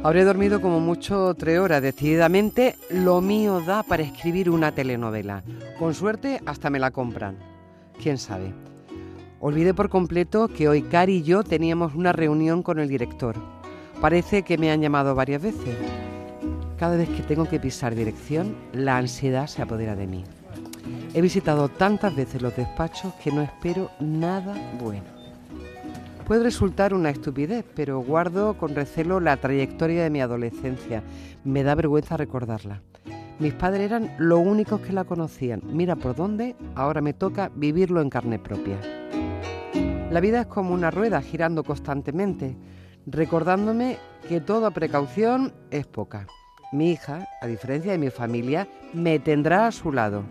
Habré dormido como mucho tres horas. Decididamente, lo mío da para escribir una telenovela. Con suerte, hasta me la compran. ¿Quién sabe? Olvidé por completo que hoy Cari y yo teníamos una reunión con el director. Parece que me han llamado varias veces. Cada vez que tengo que pisar dirección, la ansiedad se apodera de mí. He visitado tantas veces los despachos que no espero nada bueno. Puede resultar una estupidez, pero guardo con recelo la trayectoria de mi adolescencia. Me da vergüenza recordarla. Mis padres eran los únicos que la conocían. Mira por dónde, ahora me toca vivirlo en carne propia. La vida es como una rueda girando constantemente, recordándome que toda precaución es poca. Mi hija, a diferencia de mi familia, me tendrá a su lado.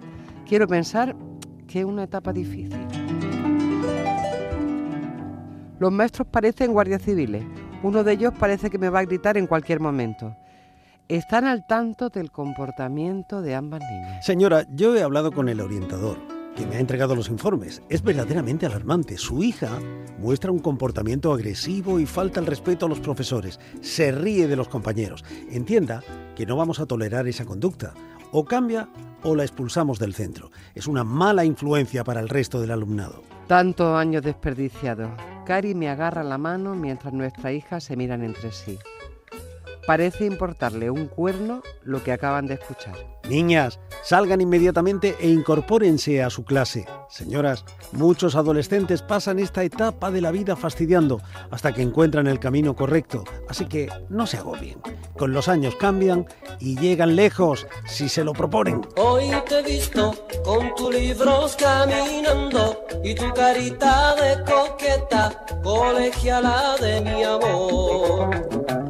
Quiero pensar que es una etapa difícil. Los maestros parecen guardias civiles. Uno de ellos parece que me va a gritar en cualquier momento. Están al tanto del comportamiento de ambas niñas. Señora, yo he hablado con el orientador, que me ha entregado los informes. Es verdaderamente alarmante. Su hija muestra un comportamiento agresivo y falta el respeto a los profesores. Se ríe de los compañeros. Entienda que no vamos a tolerar esa conducta. O cambia o la expulsamos del centro. Es una mala influencia para el resto del alumnado. Tantos años desperdiciados. Cari me agarra la mano mientras nuestras hijas se miran entre sí. Parece importarle un cuerno lo que acaban de escuchar. Niñas, salgan inmediatamente e incorpórense a su clase. Señoras, muchos adolescentes pasan esta etapa de la vida fastidiando hasta que encuentran el camino correcto, así que no se agobien. Con los años cambian y llegan lejos si se lo proponen. Hoy te he visto con tus libros caminando y tu carita de coqueta, colegiala de mi amor.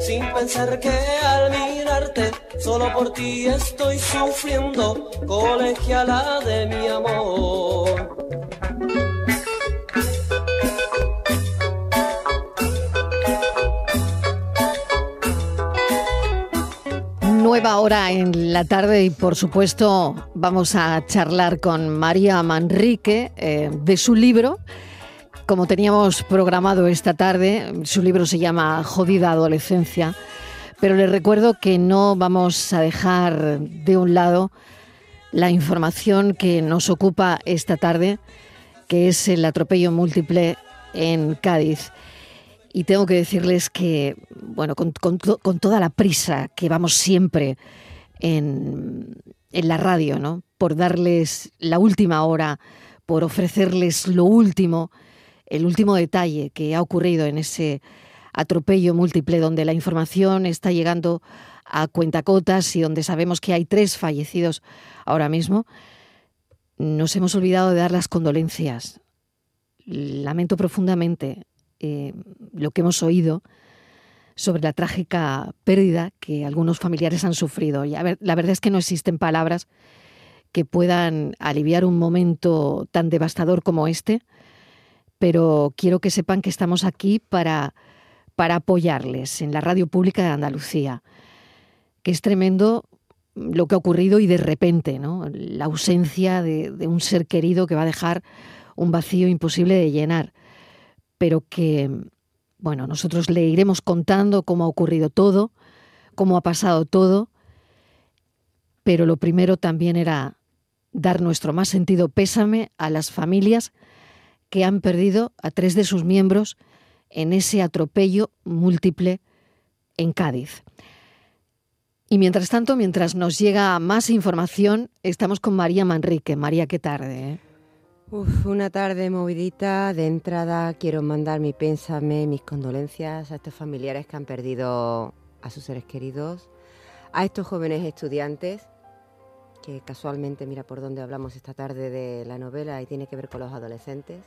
Sin pensar que al mirarte solo por ti estoy sufriendo, colegiala de mi amor. Nueva hora en la tarde y por supuesto vamos a charlar con María Manrique eh, de su libro. Como teníamos programado esta tarde, su libro se llama Jodida Adolescencia, pero les recuerdo que no vamos a dejar de un lado la información que nos ocupa esta tarde, que es el atropello múltiple en Cádiz. Y tengo que decirles que, bueno, con, toda la prisa que vamos siempre en, en la radio, ¿no? Por darles la última hora, por ofrecerles lo último, el último detalle que ha ocurrido en ese atropello múltiple donde la información está llegando a cuentacotas y donde sabemos que hay tres fallecidos ahora mismo, nos hemos olvidado de dar las condolencias. Lamento profundamente eh, lo que hemos oído sobre la trágica pérdida que algunos familiares han sufrido. Y la verdad es que no existen palabras que puedan aliviar un momento tan devastador como este, pero quiero que sepan que estamos aquí para, para apoyarles en la radio pública de Andalucía, que es tremendo lo que ha ocurrido y de repente, ¿no? La ausencia de, de un ser querido que va a dejar un vacío imposible de llenar pero que, bueno, nosotros le iremos contando cómo ha ocurrido todo, cómo ha pasado todo, pero lo primero también era dar nuestro más sentido pésame a las familias que han perdido a tres de sus miembros en ese atropello múltiple en Cádiz. Y mientras tanto, mientras nos llega más información, estamos con María Manrique. María, qué tarde. ¿eh? Uf, una tarde movidita. De entrada quiero mandar mi pésame, mis condolencias a estos familiares que han perdido a sus seres queridos, a estos jóvenes estudiantes, que casualmente mira por dónde hablamos esta tarde de la novela y tiene que ver con los adolescentes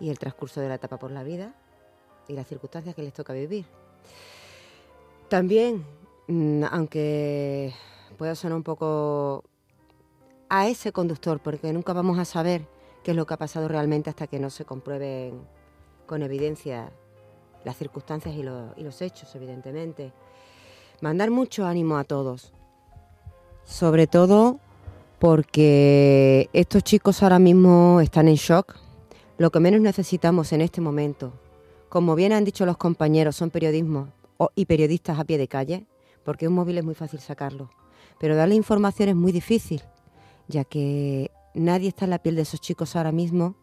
y el transcurso de la etapa por la vida y las circunstancias que les toca vivir. También, mm, aunque pueda sonar un poco a ese conductor, porque nunca vamos a saber qué es lo que ha pasado realmente hasta que no se comprueben con evidencia las circunstancias y, los hechos, evidentemente. Mandar mucho ánimo a todos, sobre todo porque estos chicos ahora mismo están en shock. Lo que menos necesitamos en este momento, como bien han dicho los compañeros, son periodismo y periodistas a pie de calle, porque un móvil es muy fácil sacarlo. Pero darle información es muy difícil, ya que nadie está en la piel de esos chicos ahora mismo,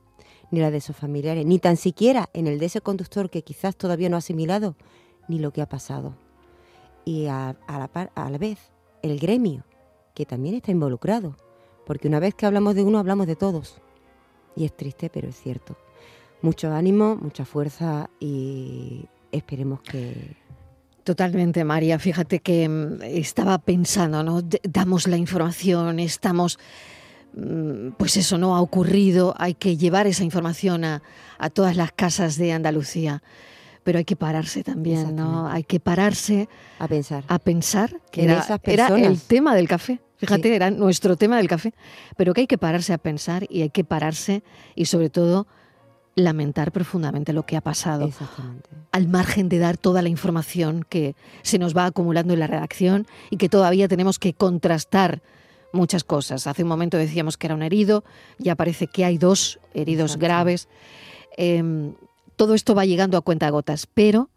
ni la de sus familiares, ni tan siquiera en el de ese conductor que quizás todavía no ha asimilado ni lo que ha pasado. Y a, a la, par- a la vez, el gremio, que también está involucrado, porque una vez que hablamos de uno, hablamos de todos. Y es triste, pero es cierto. Mucho ánimo, mucha fuerza y esperemos que... Totalmente, María. Fíjate que mm, estaba pensando, ¿no? Damos la información, estamos, mm, pues eso no ha ocurrido, hay que llevar esa información a, a todas las casas de Andalucía, pero hay que pararse también, ¿no? Hay que pararse A pensar. a pensar que era, era el tema del café. Fíjate, Sí. era nuestro tema del café, pero que hay que pararse a pensar y hay que pararse y sobre todo lamentar profundamente lo que ha pasado al margen de dar toda la información que se nos va acumulando en la redacción y que todavía tenemos que contrastar muchas cosas. Hace un momento decíamos que era un herido, ya parece que hay dos heridos Exacto. graves. Em, todo esto va llegando a cuentagotas, pero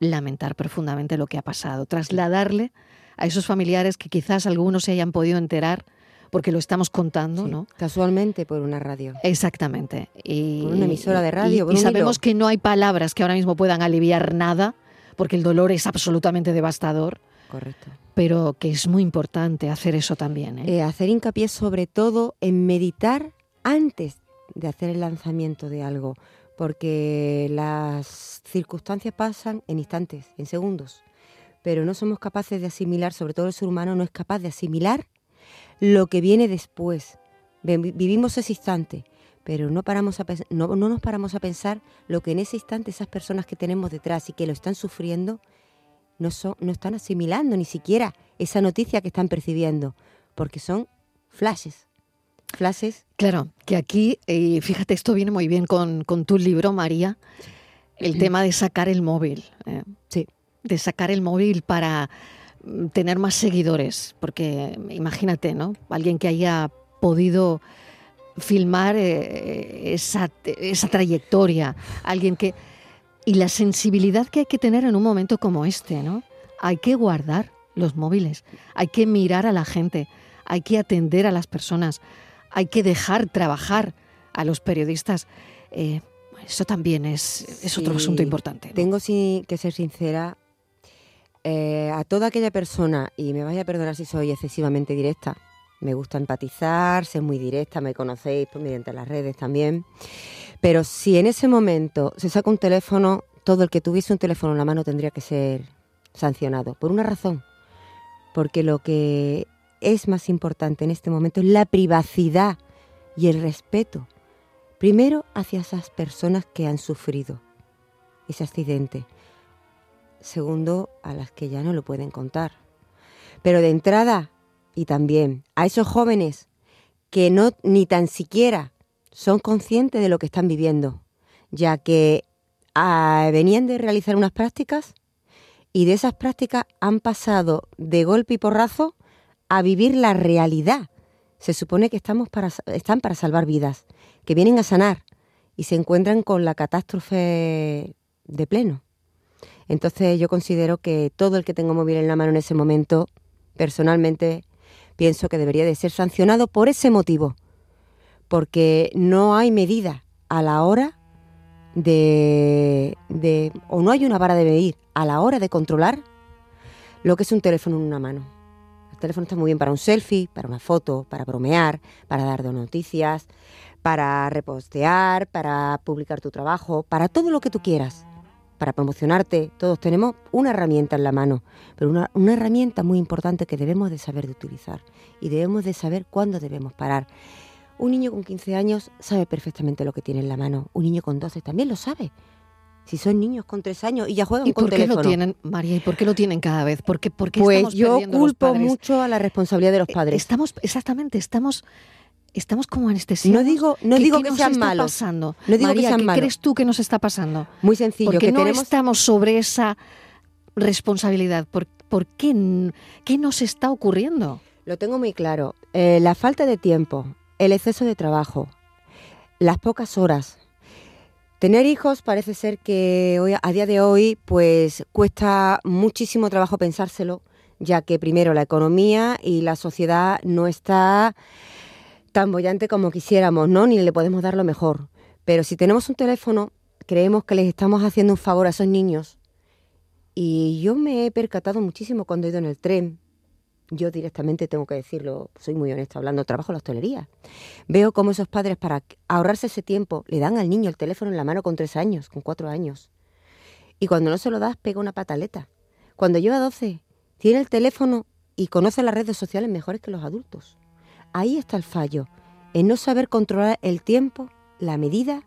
lamentar profundamente lo que ha pasado, trasladarle a esos familiares que quizás algunos se hayan podido enterar porque lo estamos contando, Sí, ¿no? Casualmente por una radio. Exactamente. Y, Por una emisora de radio, y- y sabemos hilo. que no hay palabras que ahora mismo puedan aliviar nada, porque el dolor es absolutamente devastador, Correcto. pero que es muy importante hacer eso también. ¿eh? Eh, hacer hincapié sobre todo en meditar antes de hacer el lanzamiento de algo, porque las circunstancias pasan en instantes, en segundos, pero no somos capaces de asimilar, sobre todo el ser humano no es capaz de asimilar lo que viene después. Vi- Vivimos ese instante, pero no, paramos a no, no nos paramos a pensar lo que en ese instante esas personas que tenemos detrás y que lo están sufriendo no, son, no están asimilando ni siquiera esa noticia que están percibiendo, porque son flashes. Flashes, Claro, que aquí, eh, fíjate, esto viene muy bien con, con tu libro, María, el tema de sacar el móvil. eh, Sí. De sacar el móvil para mm, tener más seguidores, porque imagínate, ¿no? Alguien que haya podido filmar eh, esa, esa trayectoria, alguien que... Y la sensibilidad que hay que tener en un momento como este, ¿no? Hay que guardar los móviles, hay que mirar a la gente, hay que atender a las personas, hay que dejar trabajar a los periodistas. Eh, eso también es, es otro asunto importante. ¿no? tengo que ser sincera, eh, a toda aquella persona, y me vaya a perdonar si soy excesivamente directa, me gusta empatizar, ser muy directa, me conocéis pues, mediante las redes también, pero si en ese momento se saca un teléfono, todo el que tuviese un teléfono en la mano tendría que ser sancionado, por una razón, porque lo que es más importante en este momento es la privacidad y el respeto, primero hacia esas personas que han sufrido ese accidente, segundo a las que ya no lo pueden contar, pero de entrada y también a esos jóvenes que no ni tan siquiera son conscientes de lo que están viviendo, ya que ah, venían de realizar unas prácticas y de esas prácticas han pasado de golpe y porrazo a vivir la realidad. Se supone que estamos para, están para salvar vidas, que vienen a sanar y se encuentran con la catástrofe de pleno. Entonces yo considero que todo el que tenga móvil en la mano en ese momento, personalmente, pienso que debería de ser sancionado por ese motivo, porque no hay medida a la hora de, de, o no hay una vara de medir a la hora de controlar lo que es un teléfono en una mano. El teléfono está muy bien para un selfie, para una foto, para bromear, para dar noticias, para repostear, para publicar tu trabajo, para todo lo que tú quieras, para promocionarte. Todos tenemos una herramienta en la mano, pero una, una herramienta muy importante que debemos de saber de utilizar y debemos de saber cuándo debemos parar. Un niño con 15 años sabe perfectamente lo que tiene en la mano. Un niño con 12 también lo sabe. Si son niños con 3 años y ya juegan ¿Y con por qué teléfono. lo tienen, María? ¿Y por qué lo tienen cada vez? ¿Por qué, por qué pues estamos yo culpo mucho a la responsabilidad de los Eh, padres. Estamos, exactamente, estamos, estamos como anestesiados. No digo- no ¿Qué- digo que sean malos. pasando? No digo que María, sean ¿qué malos. crees tú que nos está pasando? Muy sencillo, Porque que no tenemos estamos sobre esa responsabilidad. ¿Por, por qué, qué nos está ocurriendo? Lo tengo muy claro. Eh, la falta de tiempo, el exceso de trabajo, las pocas horas. Tener hijos parece ser que hoy, a día de hoy pues cuesta muchísimo trabajo pensárselo, ya que primero la economía y la sociedad no está tan bollante como quisiéramos, ¿no? Ni le podemos dar lo mejor. Pero si tenemos un teléfono, creemos que les estamos haciendo un favor a esos niños. Y yo me he percatado muchísimo cuando he ido en el tren, yo directamente tengo que decirlo, soy muy honesta hablando, trabajo en la hostelería. Veo cómo esos padres para ahorrarse ese tiempo le dan al niño el teléfono en la mano con tres años, con cuatro años. Y cuando no se lo das, pega una pataleta. Cuando lleva doce, tiene el teléfono y conoce las redes sociales mejores que los adultos. Ahí está el fallo, en no saber controlar el tiempo, la medida.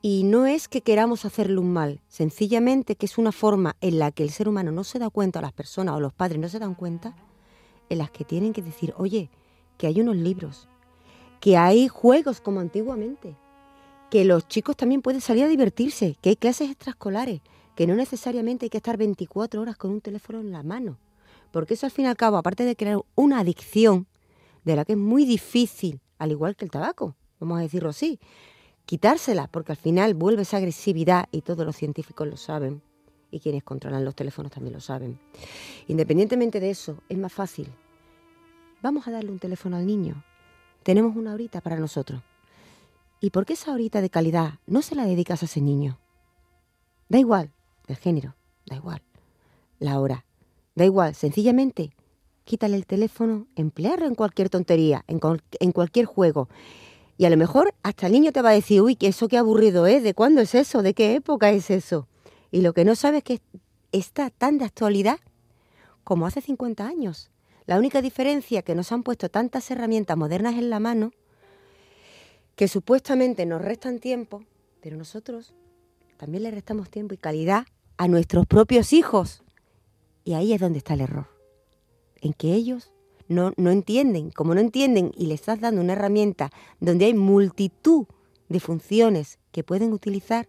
Y no es que queramos hacerle un mal, sencillamente que es una forma en la que el ser humano no se da cuenta, las personas o los padres no se dan cuenta, en las que tienen que decir, oye, que hay unos libros, que hay juegos como antiguamente, que los chicos también pueden salir a divertirse, que hay clases extraescolares, que no necesariamente hay que estar 24 horas con un teléfono en la mano, porque eso al fin y al cabo, aparte de crear una adicción, de la que es muy difícil, al igual que el tabaco, vamos a decirlo así, quitársela, porque al final vuelve esa agresividad y todos los científicos lo saben y quienes controlan los teléfonos también lo saben. Independientemente de eso, es más fácil. Vamos a darle un teléfono al niño. Tenemos una horita para nosotros. ¿Y por qué esa horita de calidad no se la dedicas a ese niño? Da igual el género, da igual la hora, da igual, sencillamente quítale el teléfono, emplearlo en cualquier tontería, en, en cualquier juego y a lo mejor hasta el niño te va a decir, uy, que eso qué aburrido es, ¿de cuándo es eso? ¿De qué época es eso? Y lo que no sabes es que está tan de actualidad como hace 50 años. La única diferencia es que nos han puesto tantas herramientas modernas en la mano que supuestamente nos restan tiempo, pero nosotros también le restamos tiempo y calidad a nuestros propios hijos. Y ahí es donde está el error, en que ellos no, no entienden. Como no entienden y le estás dando una herramienta donde hay multitud de funciones que pueden utilizar,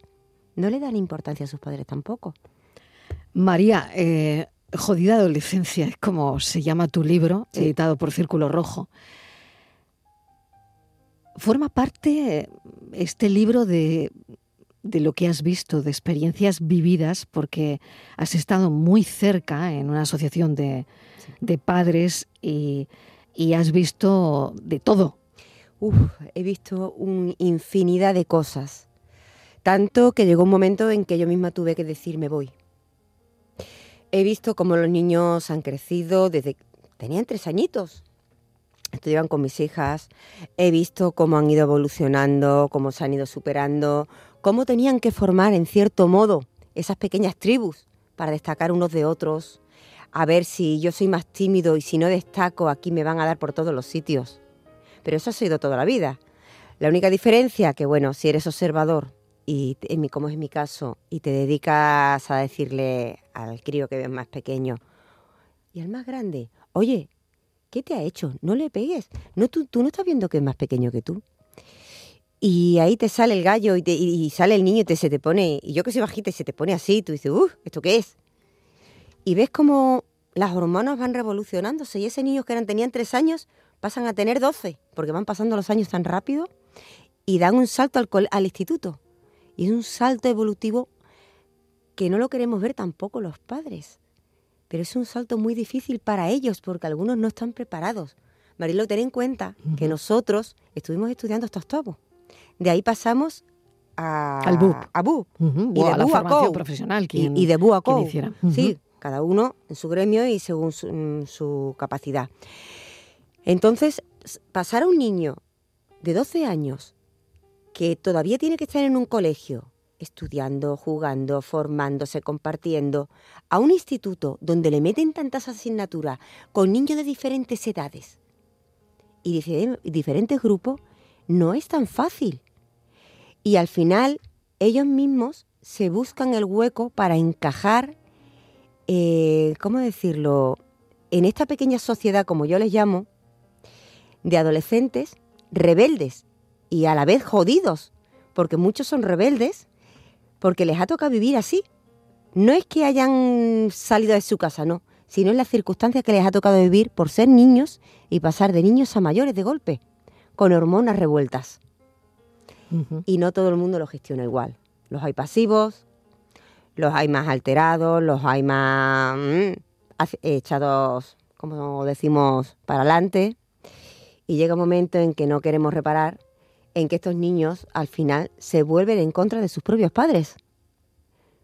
no le dan importancia a sus padres tampoco. María, eh, Jodida Adolescencia es como se llama tu libro, editado por Círculo Rojo. ¿Forma parte este libro de, de lo que has visto, de experiencias vividas, porque has estado muy cerca en una asociación de, de padres y, has visto de todo. Uf, he visto una infinidad de cosas. Tanto que llegó un momento en que yo misma tuve que decir me voy. He visto cómo los niños han crecido desde... Tenían tres añitos. Estudiaban con mis hijas. He visto cómo han ido evolucionando, cómo se han ido superando, cómo tenían que formar en cierto modo esas pequeñas tribus para destacar unos de otros, a ver si yo soy más tímido y si no destaco, aquí me van a dar por todos los sitios. Pero eso ha sido toda la vida. La única diferencia que, bueno, si eres observador y en como es mi caso, y te dedicas a decirle al crío que ves más pequeño y al más grande, oye, ¿qué te ha hecho? No le pegues. No, tú, tú no estás viendo que es más pequeño que tú. Y ahí te sale el gallo y, sale el niño y te, se te pone, y yo que soy bajita y se te pone así, tú dices, uff, ¿esto qué es? y ves cómo las hormonas van revolucionándose y ese niño que eran, tenían tres años pasan a tener doce, porque van pasando los años tan rápido y dan un salto al, al instituto. Y es un salto evolutivo que no lo queremos ver tampoco los padres. Pero es un salto muy difícil para ellos porque algunos no están preparados. Marilo, ten en cuenta que nosotros estuvimos estudiando estos topos. De ahí pasamos a, al BUP. A BUP. y de a la formación profesional. y, de BUP a Sí, cada uno en su gremio y según su, capacidad. Entonces, pasar a un niño de 12 años que todavía tiene que estar en un colegio, estudiando, jugando, formándose, compartiendo, a un instituto donde le meten tantas asignaturas con niños de diferentes edades y diferentes grupos, no es tan fácil. Y al final ellos mismos se buscan el hueco para encajar eh, ¿cómo decirlo? En esta pequeña sociedad, como yo les llamo, de adolescentes rebeldes y a la vez jodidos, porque muchos son rebeldes porque les ha tocado vivir así. No es que hayan salido de su casa, no, sino en las circunstancias que les ha tocado vivir por ser niños y pasar de niños a mayores de golpe, con hormonas revueltas. Y no todo el mundo lo gestiona igual. Los hay pasivos, los hay más alterados, los hay más mm, echados, como decimos, para adelante. Y llega un momento en que no queremos reparar en que estos niños al final se vuelven en contra de sus propios padres.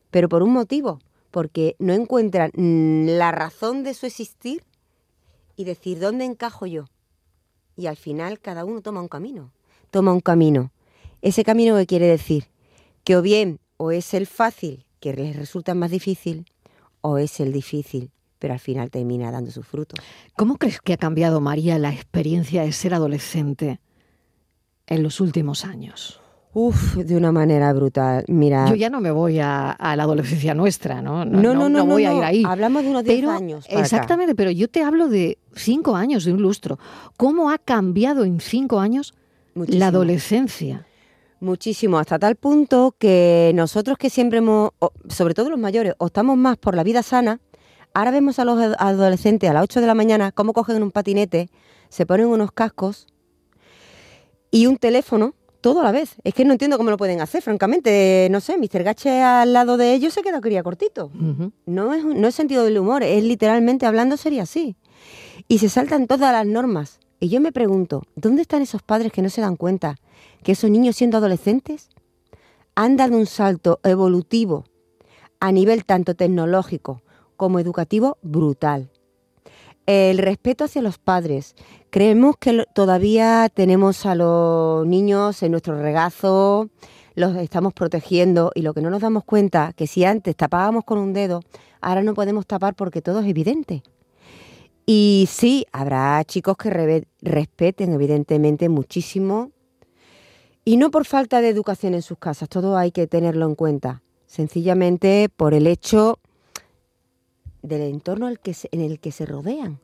Pero por un motivo, porque no encuentran mm, la razón de su existir y decir dónde encajo yo. Y al final cada uno toma un camino, toma un camino. Ese camino que quiere decir que o bien o es el fácil, que les resulta más difícil, o es el difícil, pero al final termina dando sus frutos. ¿Cómo crees que ha cambiado, María, la experiencia de ser adolescente en los últimos años? Uf, de una manera brutal. Mira, Yo ya no me voy a, a la adolescencia nuestra, ¿no? No, no, no, voy no, a ir no. ahí. Hablamos de unos 10 Pero, años. para acá. exactamente, pero yo te hablo de cinco años, de un lustro. ¿Cómo ha cambiado en cinco años Muchísimo. la adolescencia? Muchísimo, hasta tal punto que nosotros que siempre hemos, sobre todo los mayores, optamos más por la vida sana, ahora vemos a los ad- adolescentes a las 8 de la mañana cómo cogen un patinete, se ponen unos cascos y un teléfono, todo a la vez. Es que no entiendo cómo lo pueden hacer, francamente. No sé, Mr. Gache al lado de ellos se queda quería cortito. No es, no es sentido del humor, es literalmente hablando sería así. Y se saltan todas las normas. Y yo me pregunto, ¿dónde están esos padres que no se dan cuenta que esos niños siendo adolescentes han dado un salto evolutivo a nivel tanto tecnológico como educativo brutal? El respeto hacia los padres. Creemos que todavía tenemos a los niños en nuestro regazo, los estamos protegiendo y lo que no nos damos cuenta que si antes tapábamos con un dedo, ahora no podemos tapar porque todo es evidente. Y sí, habrá chicos que respeten evidentemente muchísimo y no por falta de educación en sus casas, todo hay que tenerlo en cuenta, sencillamente por el hecho del entorno al que se- en el que se rodean.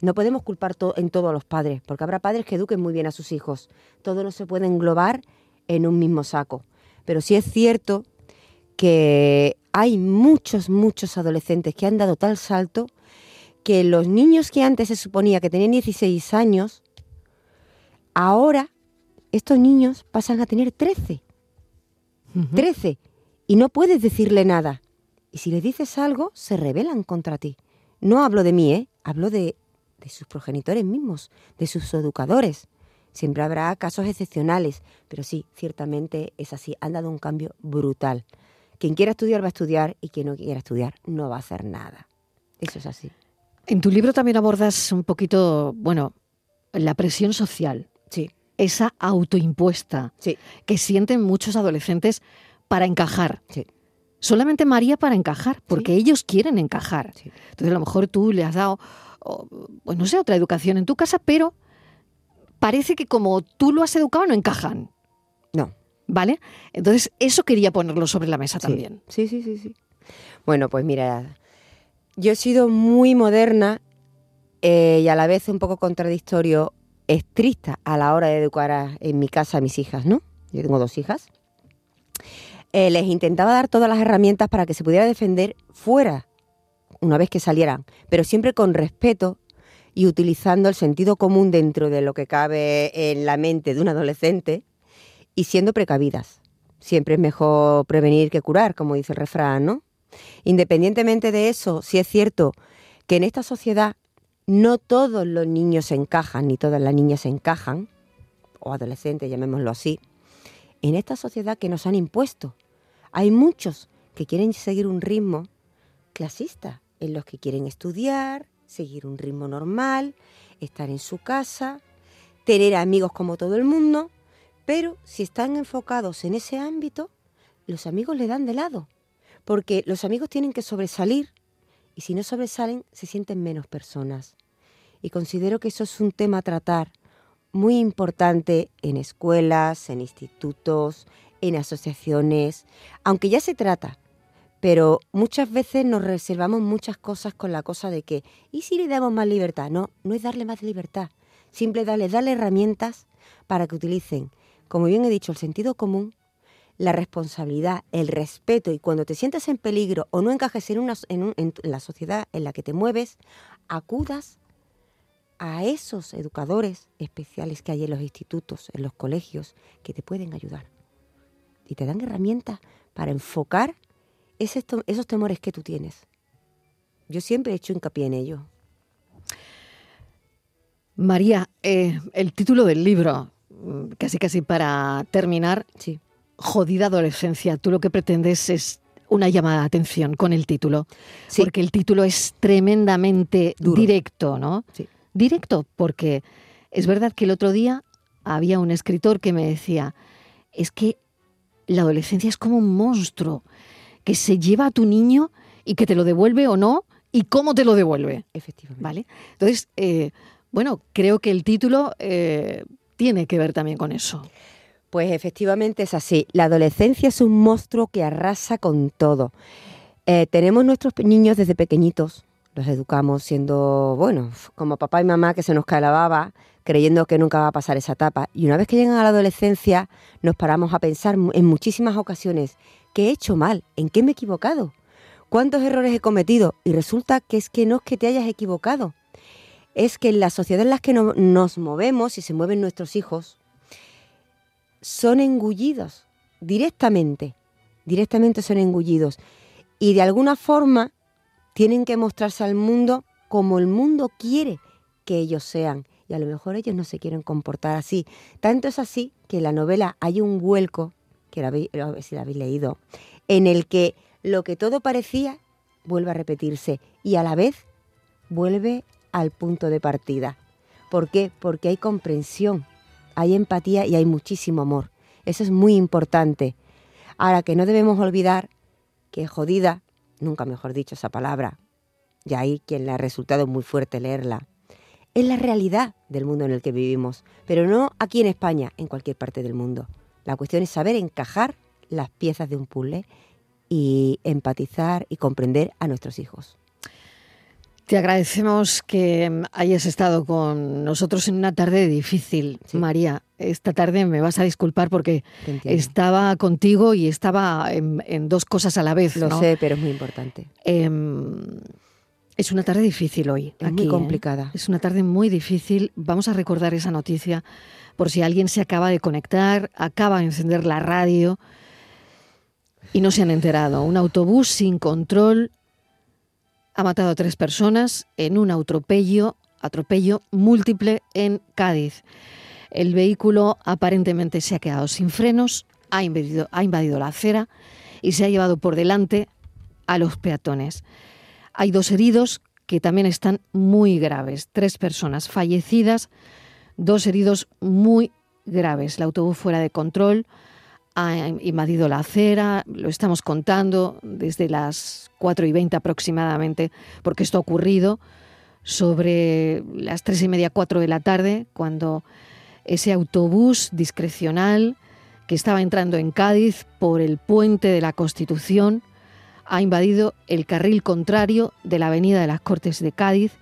No podemos culpar to- en todo a los padres, porque habrá padres que eduquen muy bien a sus hijos. Todo no se puede englobar en un mismo saco. Pero sí es cierto que hay muchos, muchos adolescentes que han dado tal salto que los niños que antes se suponía que tenían 16 años, ahora estos niños pasan a tener 13. Ujú. 13. Y no puedes decirle nada. Y si le dices algo, se rebelan contra ti. No hablo de mí, ¿eh? Hablo de, de sus progenitores mismos, de sus educadores. Siempre habrá casos excepcionales, pero sí, ciertamente es así. Han dado un cambio brutal. Quien quiera estudiar va a estudiar y quien no quiera estudiar no va a hacer nada. Eso es así. En tu libro también abordas un poquito, bueno, la presión social, Sí, esa autoimpuesta sí, que sienten muchos adolescentes para encajar. sí. Solamente María para encajar, porque ellos quieren encajar. Sí. Entonces a lo mejor tú le has dado, pues no sé, otra educación en tu casa, pero parece que como tú lo has educado no encajan, No, ¿vale? Entonces eso quería ponerlo sobre la mesa Sí. también. Sí, sí, sí, sí. Bueno, pues mira, yo he sido muy moderna eh, y a la vez un poco contradictorio, estricta a la hora de educar a- en mi casa a mis hijas, ¿no? Yo tengo dos hijas. Eh, les intentaba dar todas las herramientas para que se pudiera defender fuera, una vez que salieran, pero siempre con respeto y utilizando el sentido común dentro de lo que cabe en la mente de un adolescente y siendo precavidas. Siempre es mejor prevenir que curar, como dice el refrán, ¿no? Independientemente de eso, sí es cierto que en esta sociedad no todos los niños encajan, ni todas las niñas encajan, o adolescentes, llamémoslo así, en esta sociedad que nos han impuesto. Hay muchos que quieren seguir un ritmo clasista, en los que quieren estudiar, seguir un ritmo normal, estar en su casa, tener amigos como todo el mundo, pero si están enfocados en ese ámbito, los amigos le dan de lado, porque los amigos tienen que sobresalir y si no sobresalen se sienten menos personas. Y considero que eso es un tema a tratar muy importante en escuelas, en institutos, en asociaciones, aunque ya se trata, pero muchas veces nos reservamos muchas cosas con la cosa de que, ¿y si le damos más libertad? No, no es darle más libertad, simple darle, darle herramientas para que utilicen, como bien he dicho, el sentido común, la responsabilidad, el respeto y cuando te sientas en peligro o no encajes en, una, en, en la sociedad en la que te mueves, acudas a esos educadores especiales que hay en los institutos, en los colegios, que te pueden ayudar. Y te dan herramientas para enfocar esos temores que tú tienes. Yo siempre he hecho hincapié en ello. María, eh, el título del libro, mm, casi casi para terminar, Sí. Jodida adolescencia. Tú lo que pretendes es una llamada de atención con el título, Sí. porque el título es tremendamente Duro. directo, ¿no? Sí. Directo, porque es verdad que el otro día había un escritor que me decía, es que la adolescencia es como un monstruo que se lleva a tu niño y que te lo devuelve o no, y cómo te lo devuelve. Efectivamente. ¿Vale? Entonces, eh, bueno, creo que el título eh, tiene que ver también con eso. Pues efectivamente es así. La adolescencia es un monstruo que arrasa con todo. Eh, tenemos nuestros niños desde pequeñitos, los educamos siendo, bueno, como papá y mamá que se nos cae la baba, creyendo que nunca va a pasar esa etapa. Y una vez que llegan a la adolescencia, nos paramos a pensar en muchísimas ocasiones, ¿qué he hecho mal? ¿En qué me he equivocado? ¿Cuántos errores he cometido? Y resulta que es que no es que te hayas equivocado, es que en la sociedad en la que no- nos movemos y se mueven nuestros hijos, son engullidos directamente, directamente son engullidos y de alguna forma tienen que mostrarse al mundo como el mundo quiere que ellos sean y a lo mejor ellos no se quieren comportar así. Tanto es así que en la novela hay un vuelco, que lo habéis, ver si lo habéis leído, en el que lo que todo parecía vuelve a repetirse y a la vez vuelve al punto de partida. ¿Por qué? Porque hay comprensión, hay empatía y hay muchísimo amor. Eso es muy importante. Ahora que no debemos olvidar que jodida, nunca mejor dicho esa palabra, y ahí quien le ha resultado muy fuerte leerla, es la realidad del mundo en el que vivimos, pero no aquí en España, en cualquier parte del mundo. La cuestión es saber encajar las piezas de un puzzle y empatizar y comprender a nuestros hijos. Te agradecemos que hayas estado con nosotros en una tarde difícil, Sí. María. Esta tarde me vas a disculpar porque estaba contigo y estaba en, en dos cosas a la vez. Lo ¿no? sé, pero es muy importante. Em, es una tarde difícil hoy. Es aquí, muy ¿eh? complicada. Es una tarde muy difícil. Vamos a recordar esa noticia por si alguien se acaba de conectar, acaba de encender la radio y no se han enterado. Un autobús sin control ha matado a tres personas en un atropello, atropello múltiple en Cádiz. El vehículo aparentemente se ha quedado sin frenos, ha invadido, ha invadido la acera y se ha llevado por delante a los peatones. Hay dos heridos que también están muy graves, tres personas fallecidas, dos heridos muy graves. El autobús fuera de control ha invadido la acera, lo estamos contando desde las 4 y 20 aproximadamente, porque esto ha ocurrido sobre las tres y media, cuatro de la tarde, cuando ese autobús discrecional que estaba entrando en Cádiz por el puente de la Constitución ha invadido el carril contrario de la Avenida de las Cortes de Cádiz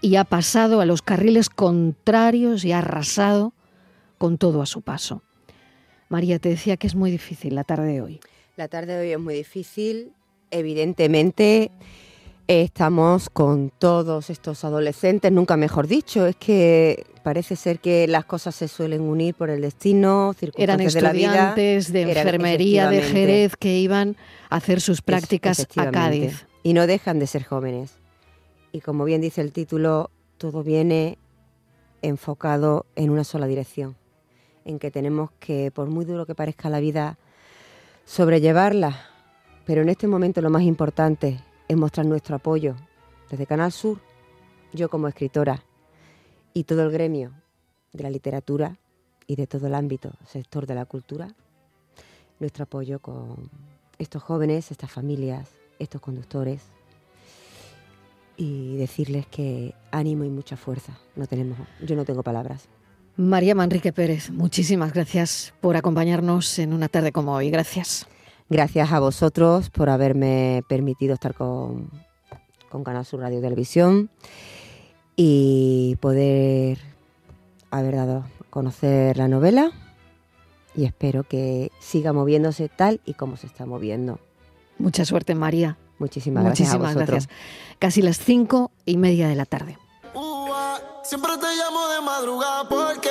y ha pasado a los carriles contrarios y ha arrasado con todo a su paso. María, te decía que es muy difícil la tarde de hoy. La tarde de hoy es muy difícil. Evidentemente estamos con todos estos adolescentes, nunca mejor dicho. Es que parece ser que las cosas se suelen unir por el destino, Eran circunstancias de la vida. estudiantes de Eran- enfermería de. Jerez que iban a hacer sus prácticas a. Cádiz. Y no dejan de ser jóvenes. Y como bien dice el título, todo viene enfocado en una sola dirección, en que tenemos que, por muy duro que parezca la vida, sobrellevarla. Pero en este momento lo más importante es mostrar nuestro apoyo desde Canal Sur, yo como escritora y todo el gremio de la literatura y de todo el ámbito, sector de la cultura, nuestro apoyo con estos jóvenes, estas familias, estos conductores y decirles que ánimo y mucha fuerza. No tenemos, yo no tengo palabras. María Manrique Pérez, muchísimas gracias por acompañarnos en una tarde como hoy. Gracias. Gracias a vosotros por haberme permitido estar con, con Canal Sur Radio y Televisión y poder haber dado a conocer la novela y espero que siga moviéndose tal y como se está moviendo. Mucha suerte, María. Muchísimas gracias a Muchísimas vosotros. gracias. Casi las cinco y media de la tarde. Siempre te llamo de madrugada porque